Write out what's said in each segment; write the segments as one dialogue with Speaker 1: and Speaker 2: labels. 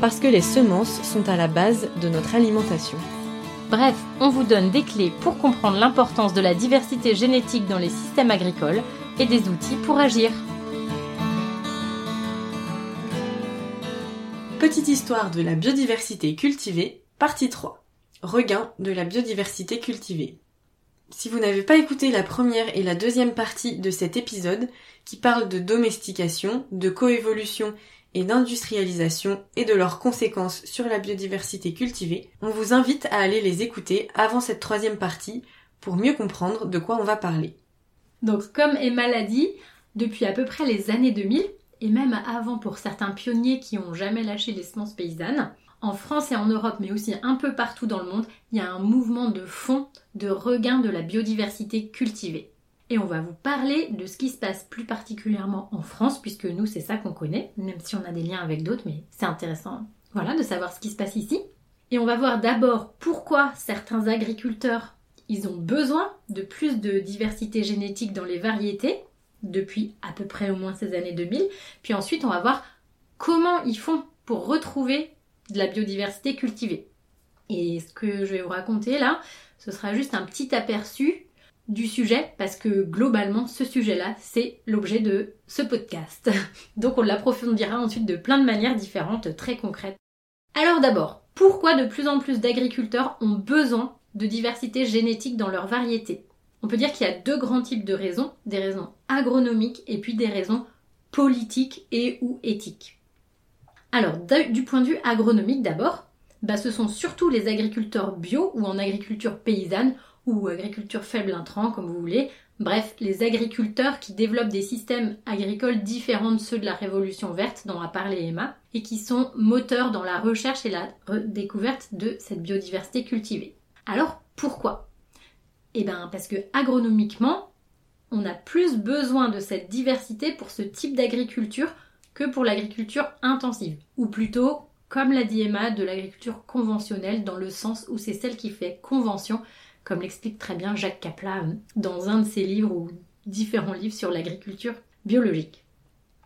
Speaker 1: parce que les semences sont à la base de notre alimentation.
Speaker 2: Bref, on vous donne des clés pour comprendre l'importance de la diversité génétique dans les systèmes agricoles et des outils pour agir.
Speaker 1: Petite histoire de la biodiversité cultivée, partie 3. Regain de la biodiversité cultivée. Si vous n'avez pas écouté la première et la deuxième partie de cet épisode, qui parle de domestication, de coévolution et d'industrialisation et de leurs conséquences sur la biodiversité cultivée, on vous invite à aller les écouter avant cette troisième partie pour mieux comprendre de quoi on va parler.
Speaker 2: Donc comme Emma l'a dit, depuis à peu près les années 2000, et même avant pour certains pionniers qui n'ont jamais lâché les semences paysannes, en France et en Europe, mais aussi un peu partout dans le monde, il y a un mouvement de fond de regain de la biodiversité cultivée. Et on va vous parler de ce qui se passe plus particulièrement en France, puisque nous, c'est ça qu'on connaît, même si on a des liens avec d'autres, mais c'est intéressant, voilà, de savoir ce qui se passe ici. Et on va voir d'abord pourquoi certains agriculteurs, ils ont besoin de plus de diversité génétique dans les variétés, depuis à peu près au moins ces années 2000. Puis ensuite, on va voir comment ils font pour retrouver de la biodiversité cultivée. Et ce que je vais vous raconter là, ce sera juste un petit aperçu du sujet parce que globalement ce sujet-là c'est l'objet de ce podcast. Donc on l'approfondira ensuite de plein de manières différentes très concrètes. Alors d'abord, pourquoi de plus en plus d'agriculteurs ont besoin de diversité génétique dans leurs variétés On peut dire qu'il y a deux grands types de raisons, des raisons agronomiques et puis des raisons politiques et ou éthiques. Alors, du point de vue agronomique d'abord, bah, ce sont surtout les agriculteurs bio ou en agriculture paysanne ou agriculture faible intrant, comme vous voulez. Bref, les agriculteurs qui développent des systèmes agricoles différents de ceux de la révolution verte dont a parlé Emma et qui sont moteurs dans la recherche et la découverte de cette biodiversité cultivée. Alors, pourquoi? Eh bien, parce que agronomiquement, on a plus besoin de cette diversité pour ce type d'agriculture que pour l'agriculture intensive, ou plutôt, comme l'a dit Emma, de l'agriculture conventionnelle dans le sens où c'est celle qui fait convention, comme l'explique très bien Jacques Capla euh, dans un de ses livres ou différents livres sur l'agriculture biologique.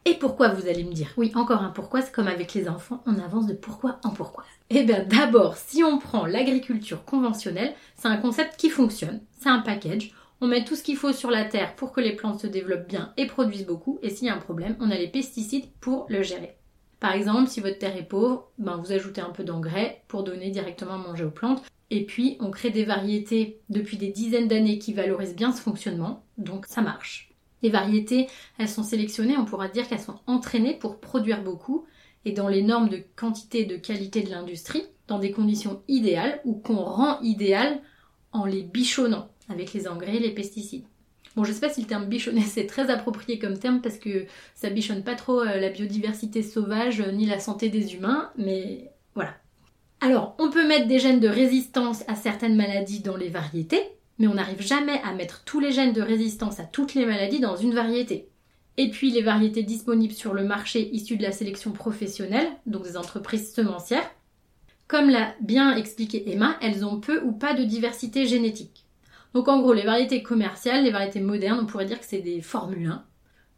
Speaker 2: Et pourquoi vous allez me dire? Oui, encore un pourquoi, c'est comme avec les enfants, on avance de pourquoi en pourquoi. Eh bien d'abord, si on prend l'agriculture conventionnelle, c'est un concept qui fonctionne, c'est un package, on met tout ce qu'il faut sur la terre pour que les plantes se développent bien et produisent beaucoup. Et s'il y a un problème, on a les pesticides pour le gérer. Par exemple, si votre terre est pauvre, ben vous ajoutez un peu d'engrais pour donner directement à manger aux plantes. Et puis, on crée des variétés depuis des dizaines d'années qui valorisent bien ce fonctionnement, donc ça marche. Les variétés, elles sont sélectionnées, on pourra dire qu'elles sont entraînées pour produire beaucoup et dans les normes de quantité et de qualité de l'industrie, dans des conditions idéales ou qu'on rend idéales en les bichonnant avec les engrais, les pesticides. Bon, je sais pas si le terme bichonner c'est très approprié comme terme parce que ça bichonne pas trop euh, la biodiversité sauvage euh, ni la santé des humains, mais voilà. Alors, on peut mettre des gènes de résistance à certaines maladies dans les variétés, mais on n'arrive jamais à mettre tous les gènes de résistance à toutes les maladies dans une variété. Et puis les variétés disponibles sur le marché issues de la sélection professionnelle, donc des entreprises semencières, comme l'a bien expliqué Emma, elles ont peu ou pas de diversité génétique. Donc en gros, les variétés commerciales, les variétés modernes, on pourrait dire que c'est des Formule 1.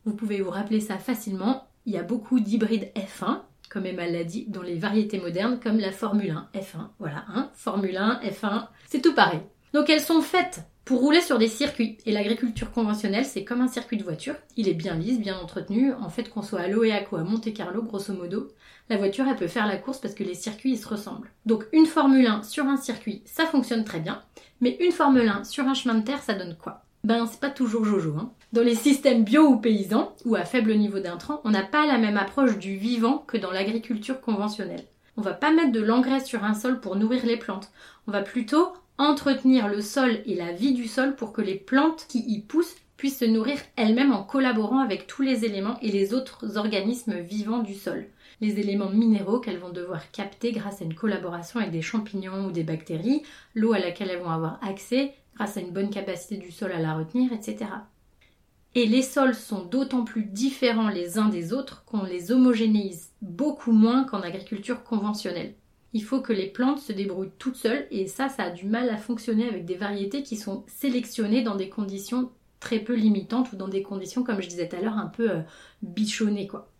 Speaker 2: Vous pouvez vous rappeler ça facilement. Il y a beaucoup d'hybrides F1, comme Emma l'a dit, dans les variétés modernes, comme la Formule 1 F1. Voilà, hein, Formule 1, F1, c'est tout pareil. Donc elles sont faites pour rouler sur des circuits. Et l'agriculture conventionnelle, c'est comme un circuit de voiture. Il est bien lisse, bien entretenu. En fait, qu'on soit à l'OEAC ou à Monte Carlo, grosso modo, la voiture, elle peut faire la course parce que les circuits, ils se ressemblent. Donc une Formule 1 sur un circuit, ça fonctionne très bien. Mais une Formule 1 sur un chemin de terre, ça donne quoi? Ben, c'est pas toujours Jojo. Hein. Dans les systèmes bio ou paysans, ou à faible niveau d'intrants, on n'a pas la même approche du vivant que dans l'agriculture conventionnelle. On va pas mettre de l'engrais sur un sol pour nourrir les plantes. On va plutôt entretenir le sol et la vie du sol pour que les plantes qui y poussent puissent se nourrir elles-mêmes en collaborant avec tous les éléments et les autres organismes vivants du sol. les éléments minéraux qu'elles vont devoir capter grâce à une collaboration avec des champignons ou des bactéries, l'eau à laquelle elles vont avoir accès grâce à une bonne capacité du sol à la retenir, etc. Et les sols sont d'autant plus différents les uns des autres qu'on les homogénéise beaucoup moins qu'en agriculture conventionnelle. Il faut que les plantes se débrouillent toutes seules et ça, ça a du mal à fonctionner avec des variétés qui sont sélectionnées dans des conditions très peu limitantes ou dans des conditions, comme je disais tout à l'heure, un peu euh, bichonnées quoi.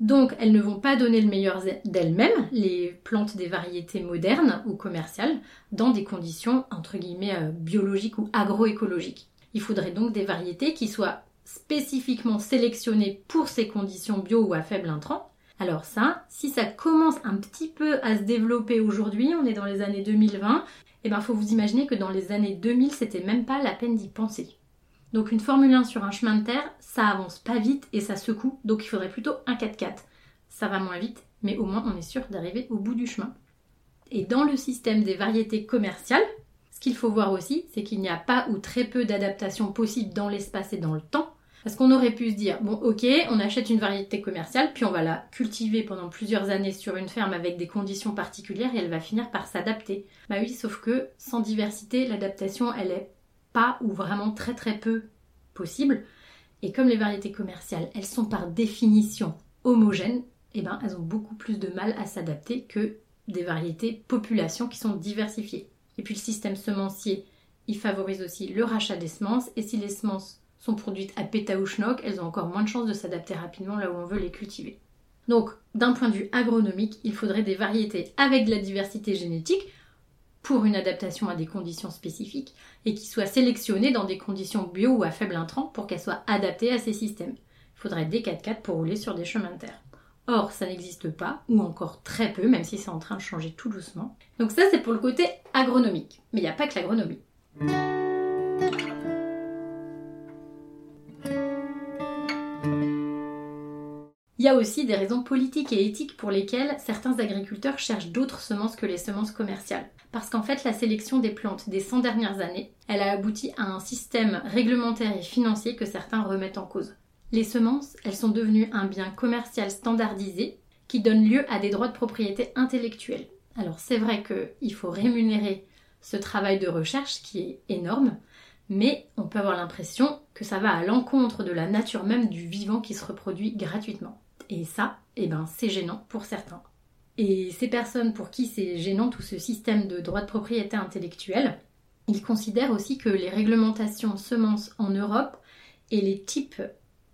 Speaker 2: Donc elles ne vont pas donner le meilleur d'elles-mêmes, les plantes des variétés modernes ou commerciales, dans des conditions entre guillemets euh, biologiques ou agroécologiques. Il faudrait donc des variétés qui soient spécifiquement sélectionnées pour ces conditions bio ou à faible intrant. Alors ça, si ça commence un petit peu à se développer aujourd'hui, on est dans les années 2020, et eh ben faut vous imaginer que dans les années 2000, c'était même pas la peine d'y penser. Donc une Formule 1 sur un chemin de terre, ça avance pas vite et ça secoue, donc il faudrait plutôt un 4x4. Ça va moins vite, mais au moins on est sûr d'arriver au bout du chemin. Et dans le système des variétés commerciales, ce qu'il faut voir aussi, c'est qu'il n'y a pas ou très peu d'adaptation possible dans l'espace et dans le temps. Parce qu'on aurait pu se dire, bon ok, on achète une variété commerciale, puis on va la cultiver pendant plusieurs années sur une ferme avec des conditions particulières et elle va finir par s'adapter. Bah oui, sauf que sans diversité, l'adaptation, elle est pas ou vraiment très très peu possible. Et comme les variétés commerciales, elles sont par définition homogènes, eh ben, elles ont beaucoup plus de mal à s'adapter que des variétés populations qui sont diversifiées. Et puis le système semencier, il favorise aussi le rachat des semences. Et si les semences sont produites à péta ou schnock, elles ont encore moins de chances de s'adapter rapidement là où on veut les cultiver. Donc, d'un point de vue agronomique, il faudrait des variétés avec de la diversité génétique pour une adaptation à des conditions spécifiques et qui soient sélectionnées dans des conditions bio ou à faible intrant pour qu'elles soient adaptées à ces systèmes. Il faudrait des 4x4 pour rouler sur des chemins de terre. Or, ça n'existe pas, ou encore très peu, même si c'est en train de changer tout doucement. Donc ça, c'est pour le côté agronomique. Mais il n'y a pas que l'agronomie. A aussi des raisons politiques et éthiques pour lesquelles certains agriculteurs cherchent d'autres semences que les semences commerciales. Parce qu'en fait, la sélection des plantes des 100 dernières années, elle a abouti à un système réglementaire et financier que certains remettent en cause. Les semences, elles sont devenues un bien commercial standardisé qui donne lieu à des droits de propriété intellectuelle. Alors c'est vrai qu'il faut rémunérer ce travail de recherche qui est énorme, mais on peut avoir l'impression que ça va à l'encontre de la nature même du vivant qui se reproduit gratuitement. Et ça, eh ben, c'est gênant pour certains. Et ces personnes pour qui c'est gênant tout ce système de droits de propriété intellectuelle, ils considèrent aussi que les réglementations semences en Europe et les types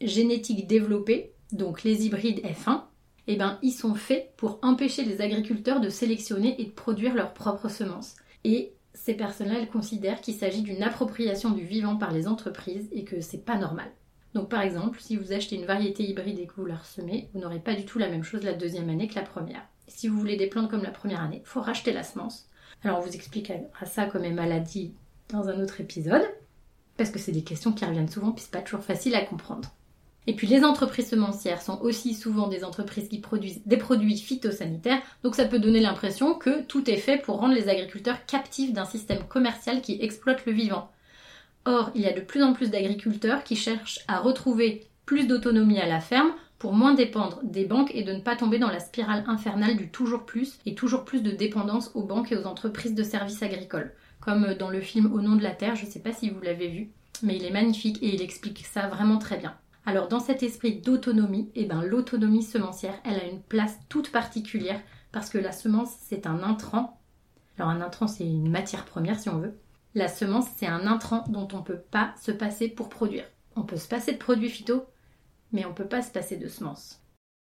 Speaker 2: génétiques développés, donc les hybrides F1, eh ben, ils sont faits pour empêcher les agriculteurs de sélectionner et de produire leurs propres semences. Et ces personnes-là, elles considèrent qu'il s'agit d'une appropriation du vivant par les entreprises et que c'est pas normal. Donc par exemple, si vous achetez une variété hybride et que vous la ressemez, vous n'aurez pas du tout la même chose la deuxième année que la première. si vous voulez des plantes comme la première année, il faut racheter la semence. Alors on vous expliquera ça comme une maladie dans un autre épisode, parce que c'est des questions qui reviennent souvent, puis c'est pas toujours facile à comprendre. Et puis les entreprises semencières sont aussi souvent des entreprises qui produisent des produits phytosanitaires, donc ça peut donner l'impression que tout est fait pour rendre les agriculteurs captifs d'un système commercial qui exploite le vivant. Or, il y a de plus en plus d'agriculteurs qui cherchent à retrouver plus d'autonomie à la ferme pour moins dépendre des banques et de ne pas tomber dans la spirale infernale du toujours plus et toujours plus de dépendance aux banques et aux entreprises de services agricoles. Comme dans le film Au nom de la terre, je ne sais pas si vous l'avez vu, mais il est magnifique et il explique ça vraiment très bien. Alors dans cet esprit d'autonomie, eh ben, l'autonomie semencière, elle a une place toute particulière parce que la semence, c'est un intrant. Alors un intrant, c'est une matière première si on veut. La semence, c'est un intrant dont on ne peut pas se passer pour produire. On peut se passer de produits phyto, mais on ne peut pas se passer de semences.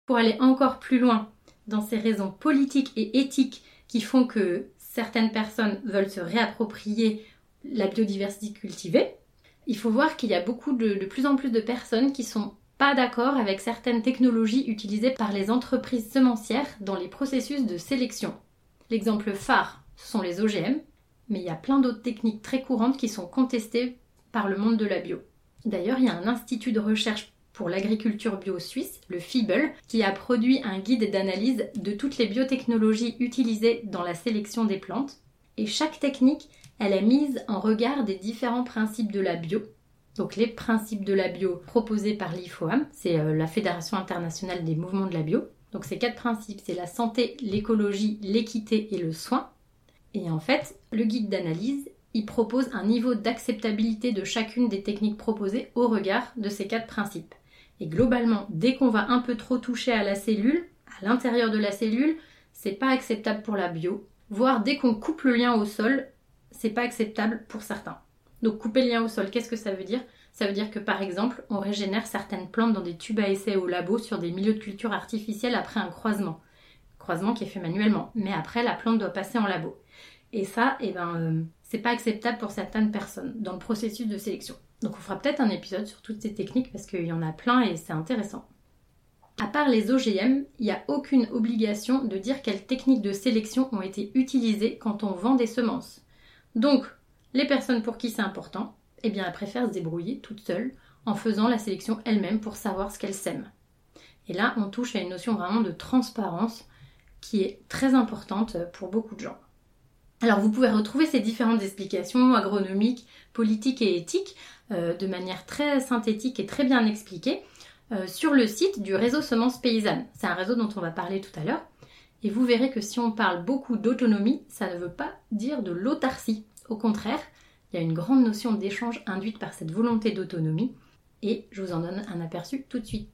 Speaker 2: Pour aller encore plus loin dans ces raisons politiques et éthiques qui font que certaines personnes veulent se réapproprier la biodiversité cultivée, il faut voir qu'il y a beaucoup de, plus en plus de personnes qui sont pas d'accord avec certaines technologies utilisées par les entreprises semencières dans les processus de sélection. L'exemple phare, ce sont les OGM, mais il y a plein d'autres techniques très courantes qui sont contestées par le monde de la bio. D'ailleurs, il y a un institut de recherche pour l'agriculture bio suisse, le FIBEL, qui a produit un guide d'analyse de toutes les biotechnologies utilisées dans la sélection des plantes. Et chaque technique elle est mise en regard des différents principes de la bio. Donc les principes de la bio proposés par l'IFOAM, c'est euh, la Fédération internationale des mouvements de la bio. Donc ces quatre principes, c'est la santé, l'écologie, l'équité et le soin. Et en fait, le guide d'analyse, il propose un niveau d'acceptabilité de chacune des techniques proposées au regard de ces quatre principes. Et globalement, dès qu'on va un peu trop toucher à la cellule, à l'intérieur de la cellule, c'est pas acceptable pour la bio. Voire dès qu'on coupe le lien au sol, c'est pas acceptable pour certains. Donc couper le lien au sol, qu'est-ce que ça veut dire? Ça veut dire que par exemple, on régénère certaines plantes dans des tubes à essai au labo sur des milieux de culture artificiels après un croisement. Croisement qui est fait manuellement, mais après la plante doit passer en labo. Et ça, eh ben, euh, c'est pas acceptable pour certaines personnes dans le processus de sélection. Donc on fera peut-être un épisode sur toutes ces techniques parce qu'il y en a plein et c'est intéressant. À part les OGM, il n'y a aucune obligation de dire quelles techniques de sélection ont été utilisées quand on vend des semences. Donc, les personnes pour qui c'est important, eh bien, elles préfèrent se débrouiller toutes seules en faisant la sélection elles-mêmes pour savoir ce qu'elles sèment. Et là, on touche à une notion vraiment de transparence qui est très importante pour beaucoup de gens. Alors vous pouvez retrouver ces différentes explications agronomiques, politiques et éthiques euh, de manière très synthétique et très bien expliquée euh, sur le site du réseau Semences Paysannes. C'est un réseau dont on va parler tout à l'heure. Et vous verrez que si on parle beaucoup d'autonomie, ça ne veut pas dire de l'autarcie. Au contraire, il y a une grande notion d'échange induite par cette volonté d'autonomie. Et je vous en donne un aperçu tout de suite.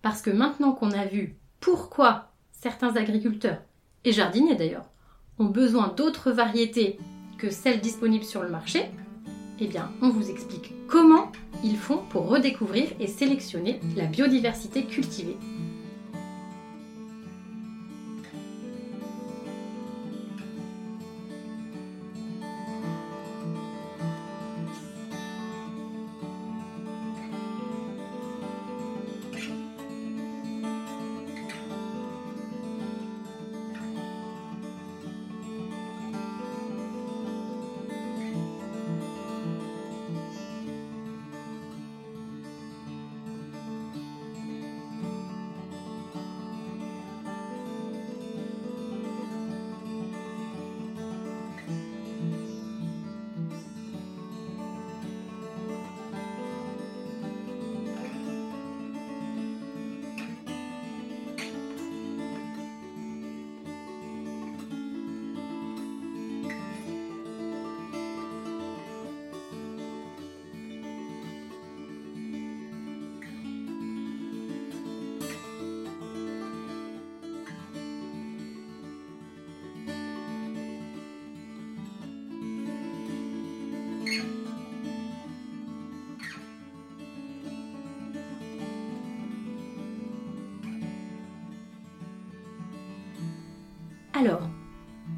Speaker 2: Parce que maintenant qu'on a vu pourquoi certains agriculteurs, et jardiniers d'ailleurs, ont besoin d'autres variétés que celles disponibles sur le marché, eh bien, on vous explique comment ils font pour redécouvrir et sélectionner la biodiversité cultivée.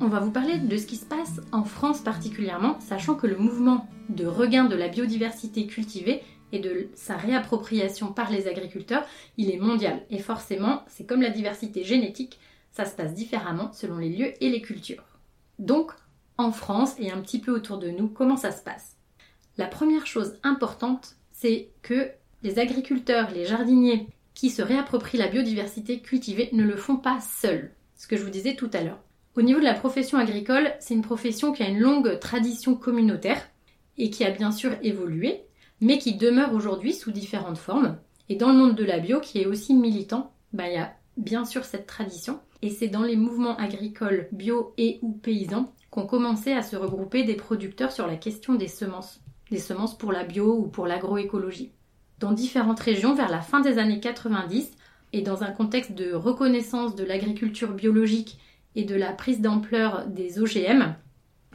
Speaker 2: On va vous parler de ce qui se passe en France particulièrement, sachant que le mouvement de regain de la biodiversité cultivée et de sa réappropriation par les agriculteurs, il est mondial. Et forcément, c'est comme la diversité génétique, ça se passe différemment selon les lieux et les cultures. Donc, en France et un petit peu autour de nous, comment ça se passe? La première chose importante, c'est que les agriculteurs, les jardiniers qui se réapproprient la biodiversité cultivée ne le font pas seuls ce que je vous disais tout à l'heure. Au niveau de la profession agricole, c'est une profession qui a une longue tradition communautaire et qui a bien sûr évolué, mais qui demeure aujourd'hui sous différentes formes. Et dans le monde de la bio, qui est aussi militant, bah, il y a bien sûr cette tradition. Et c'est dans les mouvements agricoles bio et ou paysans qu'ont commencé à se regrouper des producteurs sur la question des semences. Des semences pour la bio ou pour l'agroécologie. Dans différentes régions, vers la fin des années 90, et dans un contexte de reconnaissance de l'agriculture biologique et de la prise d'ampleur des OGM,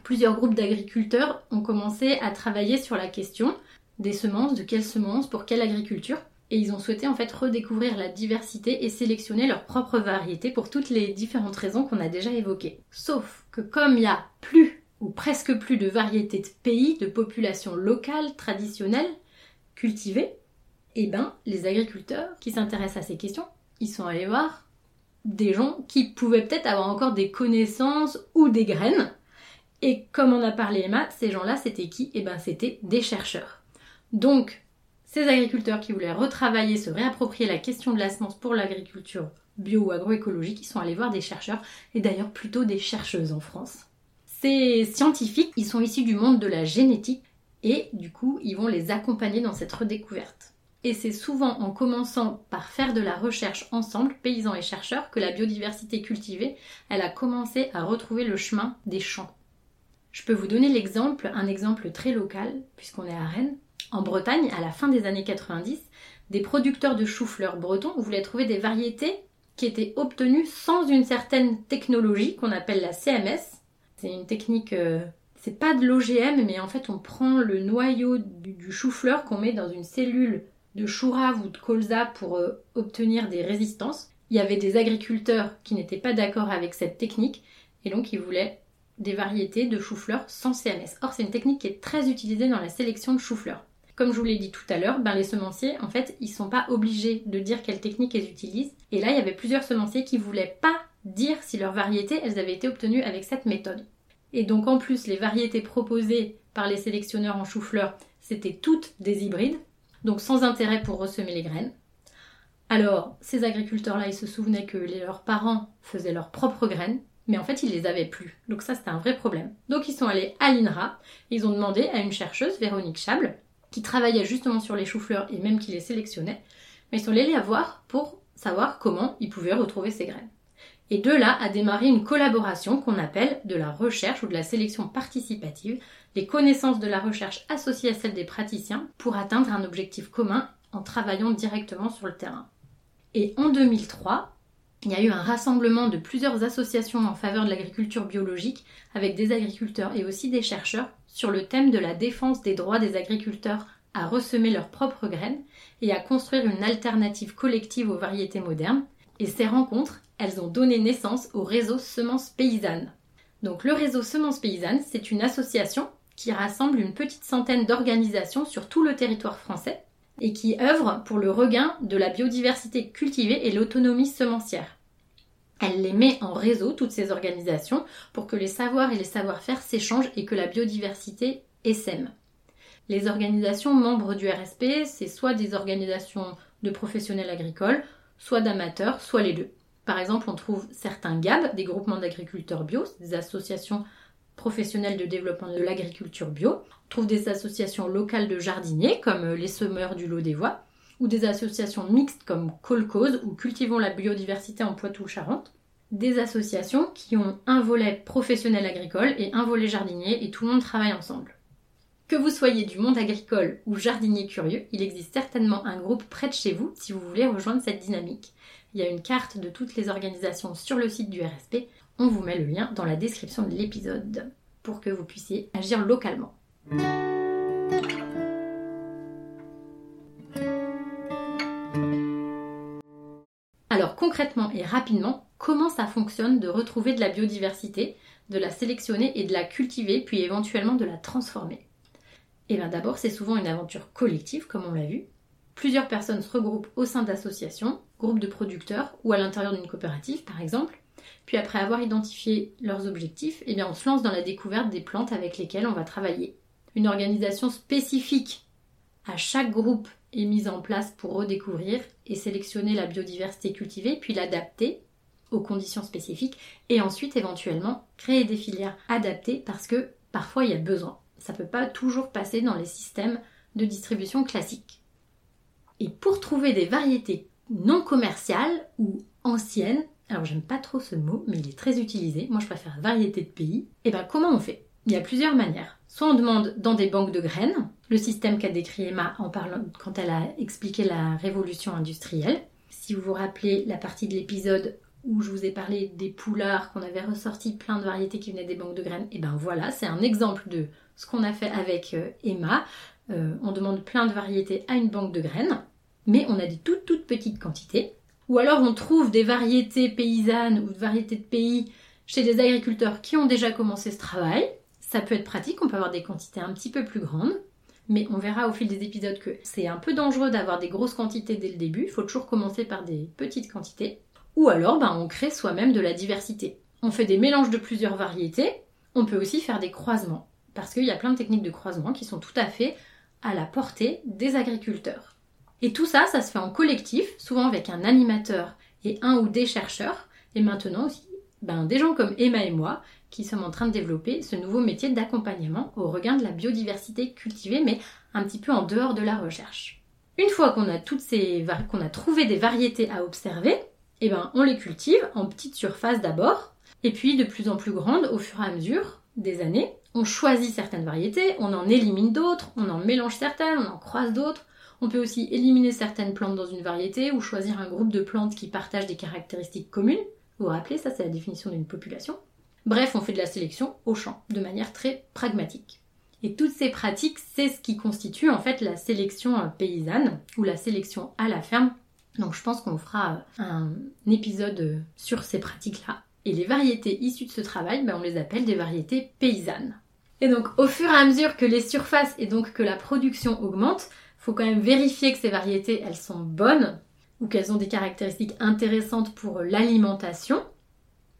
Speaker 2: plusieurs groupes d'agriculteurs ont commencé à travailler sur la question des semences, de quelles semences, pour quelle agriculture. Et ils ont souhaité en fait redécouvrir la diversité et sélectionner leurs propres variétés pour toutes les différentes raisons qu'on a déjà évoquées. Sauf que comme il y a plus ou presque plus de variétés de pays, de populations locales, traditionnelles, cultivées, eh ben, les agriculteurs qui s'intéressent à ces questions, ils sont allés voir des gens qui pouvaient peut-être avoir encore des connaissances ou des graines. Et comme on a parlé Emma, ces gens-là, c'était qui? Eh ben, c'était des chercheurs. Donc, ces agriculteurs qui voulaient retravailler, se réapproprier la question de la semence pour l'agriculture bio ou agroécologique, ils sont allés voir des chercheurs, et d'ailleurs plutôt des chercheuses en France. Ces scientifiques, ils sont issus du monde de la génétique, et du coup, ils vont les accompagner dans cette redécouverte. Et c'est souvent en commençant par faire de la recherche ensemble, paysans et chercheurs, que la biodiversité cultivée, elle a commencé à retrouver le chemin des champs. Je peux vous donner l'exemple, un exemple très local, puisqu'on est à Rennes. En Bretagne, à la fin des années 90, des producteurs de choux-fleurs bretons voulaient trouver des variétés qui étaient obtenues sans une certaine technologie qu'on appelle la CMS. C'est une technique euh, c'est pas de l'OGM, mais en fait, on prend le noyau du, chou-fleur qu'on met dans une cellule de chou ou de colza pour euh, obtenir des résistances. Il y avait des agriculteurs qui n'étaient pas d'accord avec cette technique et donc ils voulaient des variétés de chou-fleur sans CMS. Or, c'est une technique qui est très utilisée dans la sélection de chou-fleur. Comme je vous l'ai dit tout à l'heure, ben, les semenciers, en fait, ils sont pas obligés de dire quelle technique ils utilisent. Et là, il y avait plusieurs semenciers qui voulaient pas dire si leurs variétés, elles avaient été obtenues avec cette méthode. Et donc en plus, les variétés proposées par les sélectionneurs en chou-fleur, c'était toutes des hybrides, donc sans intérêt pour ressemer les graines. Alors, ces agriculteurs-là, ils se souvenaient que leurs parents faisaient leurs propres graines, mais en fait, ils les avaient plus. Donc ça, c'était un vrai problème. Donc ils sont allés à l'INRA, ils ont demandé à une chercheuse, Véronique Chable, qui travaillait justement sur les choux-fleurs et même qui les sélectionnait, mais ils sont allés la voir pour savoir comment ils pouvaient retrouver ces graines. Et de là a démarré une collaboration qu'on appelle de la recherche ou de la sélection participative, les connaissances de la recherche associées à celles des praticiens pour atteindre un objectif commun en travaillant directement sur le terrain. Et en 2003, il y a eu un rassemblement de plusieurs associations en faveur de l'agriculture biologique avec des agriculteurs et aussi des chercheurs sur le thème de la défense des droits des agriculteurs à ressemer leurs propres graines et à construire une alternative collective aux variétés modernes. Et ces rencontres, elles ont donné naissance au réseau Semences Paysannes. Donc le réseau Semences Paysannes, c'est une association qui rassemble une petite centaine d'organisations sur tout le territoire français et qui œuvre pour le regain de la biodiversité cultivée et l'autonomie semencière. Elle les met en réseau, toutes ces organisations, pour que les savoirs et les savoir-faire s'échangent et que la biodiversité essaime. Les organisations membres du RSP, c'est soit des organisations de professionnels agricoles, soit d'amateurs, soit les deux. Par exemple, on trouve certains GAB, des groupements d'agriculteurs bio, des associations professionnelles de développement de l'agriculture bio. On trouve des associations locales de jardiniers, comme les semeurs du Lot des Voies, ou des associations mixtes comme Colcause ou Cultivons la biodiversité en Poitou-Charentes. Des associations qui ont un volet professionnel agricole et un volet jardinier et tout le monde travaille ensemble. Que vous soyez du monde agricole ou jardinier curieux, il existe certainement un groupe près de chez vous si vous voulez rejoindre cette dynamique. Il y a une carte de toutes les organisations sur le site du RSP. On vous met le lien dans la description de l'épisode pour que vous puissiez agir localement. Alors concrètement et rapidement, comment ça fonctionne de retrouver de la biodiversité, de la sélectionner et de la cultiver, puis éventuellement de la transformer? Eh bien d'abord, c'est souvent une aventure collective, comme on l'a vu. Plusieurs personnes se regroupent au sein d'associations, groupes de producteurs ou à l'intérieur d'une coopérative par exemple. Puis après avoir identifié leurs objectifs, eh bien on se lance dans la découverte des plantes avec lesquelles on va travailler. Une organisation spécifique à chaque groupe est mise en place pour redécouvrir et sélectionner la biodiversité cultivée, puis l'adapter aux conditions spécifiques et ensuite éventuellement créer des filières adaptées parce que parfois il y a besoin. Ça ne peut pas toujours passer dans les systèmes de distribution classiques. Et pour trouver des variétés non commerciales ou anciennes, alors j'aime pas trop ce mot, mais il est très utilisé, moi je préfère variété de pays, et bien comment on fait? Il y a plusieurs manières. Soit on demande dans des banques de graines, le système qu'a décrit Emma en parlant quand elle a expliqué la révolution industrielle. Si vous vous rappelez la partie de l'épisode où je vous ai parlé des poulards, qu'on avait ressorti plein de variétés qui venaient des banques de graines, et ben voilà, c'est un exemple de ce qu'on a fait avec euh, Emma. Euh, on demande plein de variétés à une banque de graines mais on a des toutes toutes petites quantités. Ou alors on trouve des variétés paysannes ou des variétés de pays chez des agriculteurs qui ont déjà commencé ce travail. Ça peut être pratique, on peut avoir des quantités un petit peu plus grandes. Mais on verra au fil des épisodes que c'est un peu dangereux d'avoir des grosses quantités dès le début. Il faut toujours commencer par des petites quantités. Ou alors ben, on crée soi-même de la diversité. On fait des mélanges de plusieurs variétés. On peut aussi faire des croisements. Parce qu'il y a plein de techniques de croisement qui sont tout à fait à la portée des agriculteurs. Et tout ça, ça se fait en collectif, souvent avec un animateur et un ou des chercheurs, et maintenant aussi ben, des gens comme Emma et moi qui sommes en train de développer ce nouveau métier d'accompagnement au regain de la biodiversité cultivée, mais un petit peu en dehors de la recherche. Une fois qu'on a toutes ces qu'on a trouvé des variétés à observer, eh ben on les cultive en petites surfaces d'abord, et puis de plus en plus grandes au fur et à mesure des années. On choisit certaines variétés, on en élimine d'autres, on en mélange certaines, on en croise d'autres. On peut aussi éliminer certaines plantes dans une variété ou choisir un groupe de plantes qui partagent des caractéristiques communes. Vous vous rappelez, ça c'est la définition d'une population. Bref, on fait de la sélection au champ, de manière très pragmatique. Et toutes ces pratiques, c'est ce qui constitue en fait la sélection euh, paysanne ou la sélection à la ferme. Donc je pense qu'on fera euh, un épisode euh, sur ces pratiques-là. Et les variétés issues de ce travail, ben, on les appelle des variétés paysannes. Et donc au fur et à mesure que les surfaces et donc que la production augmente, faut quand même vérifier que ces variétés, elles sont bonnes ou qu'elles ont des caractéristiques intéressantes pour l'alimentation.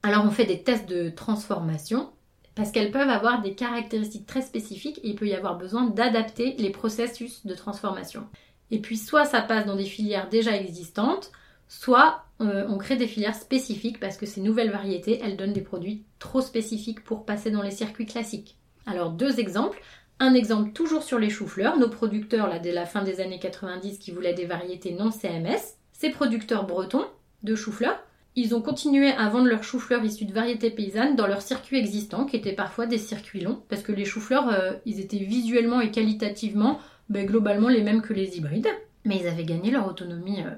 Speaker 2: Alors on fait des tests de transformation parce qu'elles peuvent avoir des caractéristiques très spécifiques et il peut y avoir besoin d'adapter les processus de transformation. Et puis soit ça passe dans des filières déjà existantes, soit euh, on crée des filières spécifiques parce que ces nouvelles variétés, elles donnent des produits trop spécifiques pour passer dans les circuits classiques. Alors deux exemples. Un exemple toujours sur les choux-fleurs, nos producteurs là dès la fin des années 90 qui voulaient des variétés non CMS, ces producteurs bretons de choux-fleurs, ils ont continué à vendre leurs choux-fleurs issus de variétés paysannes dans leurs circuits existants, qui étaient parfois des circuits longs, parce que les choux-fleurs, euh, ils étaient visuellement et qualitativement ben, globalement les mêmes que les hybrides, mais ils avaient gagné leur autonomie euh,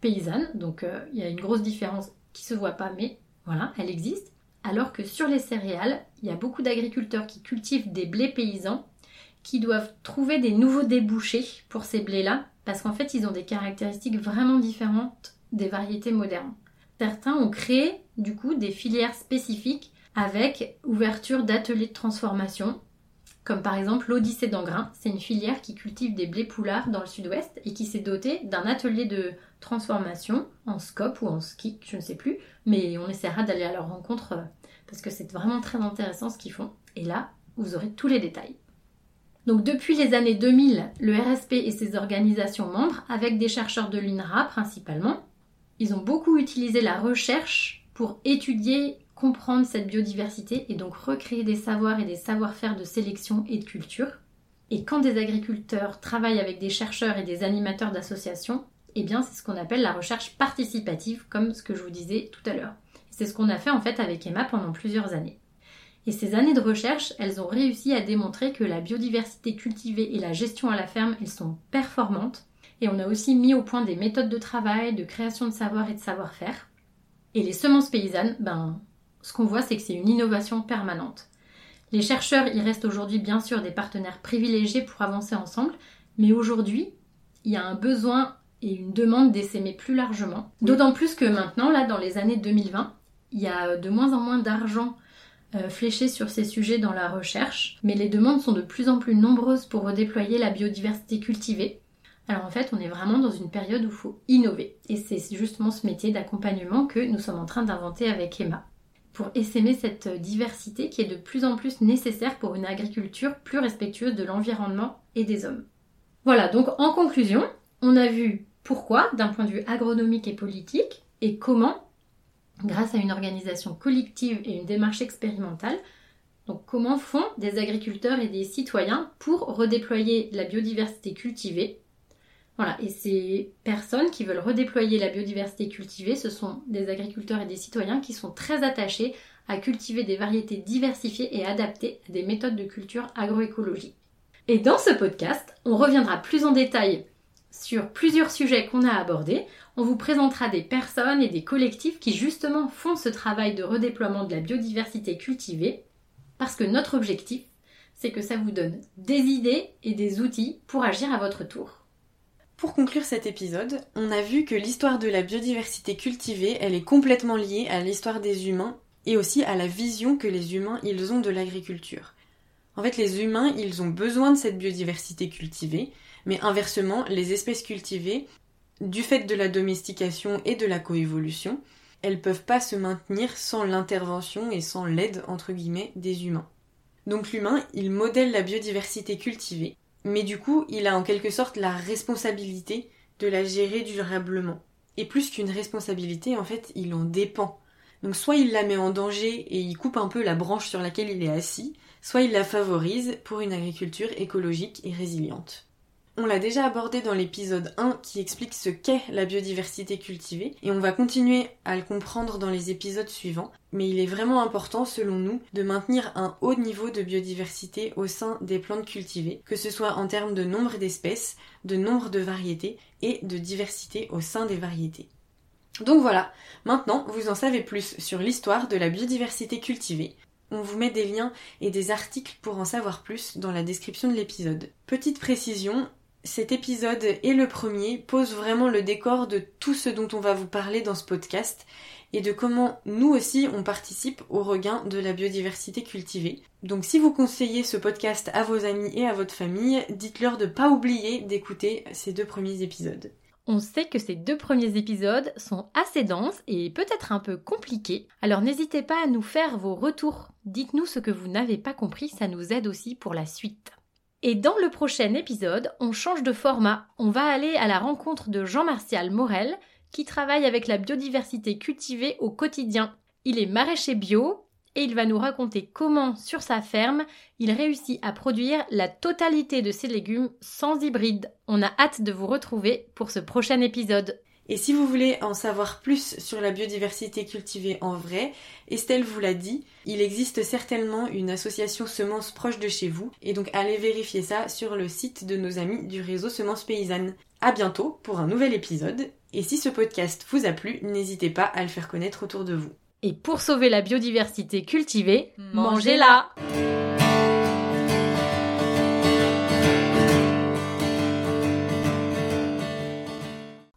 Speaker 2: paysanne, donc euh, il y a une grosse différence qui se voit pas, mais voilà, elle existe. Alors que sur les céréales, il y a beaucoup d'agriculteurs qui cultivent des blés paysans qui doivent trouver des nouveaux débouchés pour ces blés-là, parce qu'en fait, ils ont des caractéristiques vraiment différentes des variétés modernes. Certains ont créé du coup des filières spécifiques avec ouverture d'ateliers de transformation, comme par exemple l'Odyssée d'Angrain. C'est une filière qui cultive des blés poulards dans le sud-ouest et qui s'est dotée d'un atelier de transformation en scope ou en ski, je ne sais plus, mais on essaiera d'aller à leur rencontre euh, parce que c'est vraiment très intéressant ce qu'ils font. Et là, vous aurez tous les détails. Donc depuis les années 2000, le RSP et ses organisations membres, avec des chercheurs de l'INRA principalement, ils ont beaucoup utilisé la recherche pour étudier, comprendre cette biodiversité et donc recréer des savoirs et des savoir-faire de sélection et de culture. Et quand des agriculteurs travaillent avec des chercheurs et des animateurs d'associations, eh bien c'est ce qu'on appelle la recherche participative, comme ce que je vous disais tout à l'heure. C'est ce qu'on a fait en fait avec Emma pendant plusieurs années. Et ces années de recherche, elles ont réussi à démontrer que la biodiversité cultivée et la gestion à la ferme, elles sont performantes et on a aussi mis au point des méthodes de travail, de création de savoir et de savoir-faire. Et les semences paysannes, ben, ce qu'on voit, c'est que c'est une innovation permanente. Les chercheurs y restent aujourd'hui bien sûr des partenaires privilégiés pour avancer ensemble, mais aujourd'hui, il y a un besoin et une demande d'essaimer plus largement. D'autant plus que maintenant, là, dans les années 2020, il y a de moins en moins d'argent euh, fléché sur ces sujets dans la recherche, mais les demandes sont de plus en plus nombreuses pour redéployer la biodiversité cultivée. Alors en fait, on est vraiment dans une période où il faut innover. Et c'est justement ce métier d'accompagnement que nous sommes en train d'inventer avec Emma. Pour essaimer cette diversité qui est de plus en plus nécessaire pour une agriculture plus respectueuse de l'environnement et des hommes. Voilà, donc en conclusion, on a vu pourquoi d'un point de vue agronomique et politique et comment, grâce à une organisation collective et une démarche expérimentale, donc comment font des agriculteurs et des citoyens pour redéployer la biodiversité cultivée? Voilà, et ces personnes qui veulent redéployer la biodiversité cultivée, ce sont des agriculteurs et des citoyens qui sont très attachés à cultiver des variétés diversifiées et adaptées à des méthodes de culture agroécologique. Et dans ce podcast, on reviendra plus en détail sur plusieurs sujets qu'on a abordés. On vous présentera des personnes et des collectifs qui justement font ce travail de redéploiement de la biodiversité cultivée, parce que notre objectif, c'est que ça vous donne des idées et des outils pour agir à votre tour.
Speaker 1: Pour conclure cet épisode, on a vu que l'histoire de la biodiversité cultivée, elle est complètement liée à l'histoire des humains et aussi à la vision que les humains ils ont de l'agriculture. En fait, les humains, ils ont besoin de cette biodiversité cultivée, mais inversement, les espèces cultivées, du fait de la domestication et de la coévolution, elles peuvent pas se maintenir sans l'intervention et sans l'aide entre guillemets des humains. Donc l'humain, il modèle la biodiversité cultivée mais du coup, il a en quelque sorte la responsabilité de la gérer durablement. Et plus qu'une responsabilité, en fait, il en dépend. Donc soit il la met en danger et il coupe un peu la branche sur laquelle il est assis, soit il la favorise pour une agriculture écologique et résiliente. On l'a déjà abordé dans l'épisode 1 qui explique ce qu'est la biodiversité cultivée et on va continuer à le comprendre dans les épisodes suivants. Mais il est vraiment important, selon nous, de maintenir un haut niveau de biodiversité au sein des plantes cultivées, que ce soit en termes de nombre d'espèces, de nombre de variétés et de diversité au sein des variétés. Donc voilà, maintenant vous en savez plus sur l'histoire de la biodiversité cultivée, on vous met des liens et des articles pour en savoir plus dans la description de l'épisode. Petite précision, cet épisode et le premier posent vraiment le décor de tout ce dont on va vous parler dans ce podcast et de comment nous aussi on participe au regain de la biodiversité cultivée. Donc si vous conseillez ce podcast à vos amis et à votre famille, dites-leur de ne pas oublier d'écouter ces deux premiers épisodes.
Speaker 2: On sait que ces deux premiers épisodes sont assez denses et peut-être un peu compliqués, alors n'hésitez pas à nous faire vos retours. Dites-nous ce que vous n'avez pas compris, ça nous aide aussi pour la suite. Et dans le prochain épisode, on change de format. On va aller à la rencontre de Jean-Martial Morel, qui travaille avec la biodiversité cultivée au quotidien. Il est maraîcher bio et il va nous raconter comment, sur sa ferme, il réussit à produire la totalité de ses légumes sans hybride. On a hâte de vous retrouver pour ce prochain épisode.
Speaker 1: Et si vous voulez en savoir plus sur la biodiversité cultivée en vrai, Estelle vous l'a dit, il existe certainement une association semences proche de chez vous, et donc allez vérifier ça sur le site de nos amis du réseau Semences Paysannes. À bientôt pour un nouvel épisode, et si ce podcast vous a plu, n'hésitez pas à le faire connaître autour de vous.
Speaker 2: Et pour sauver la biodiversité cultivée, mangez-la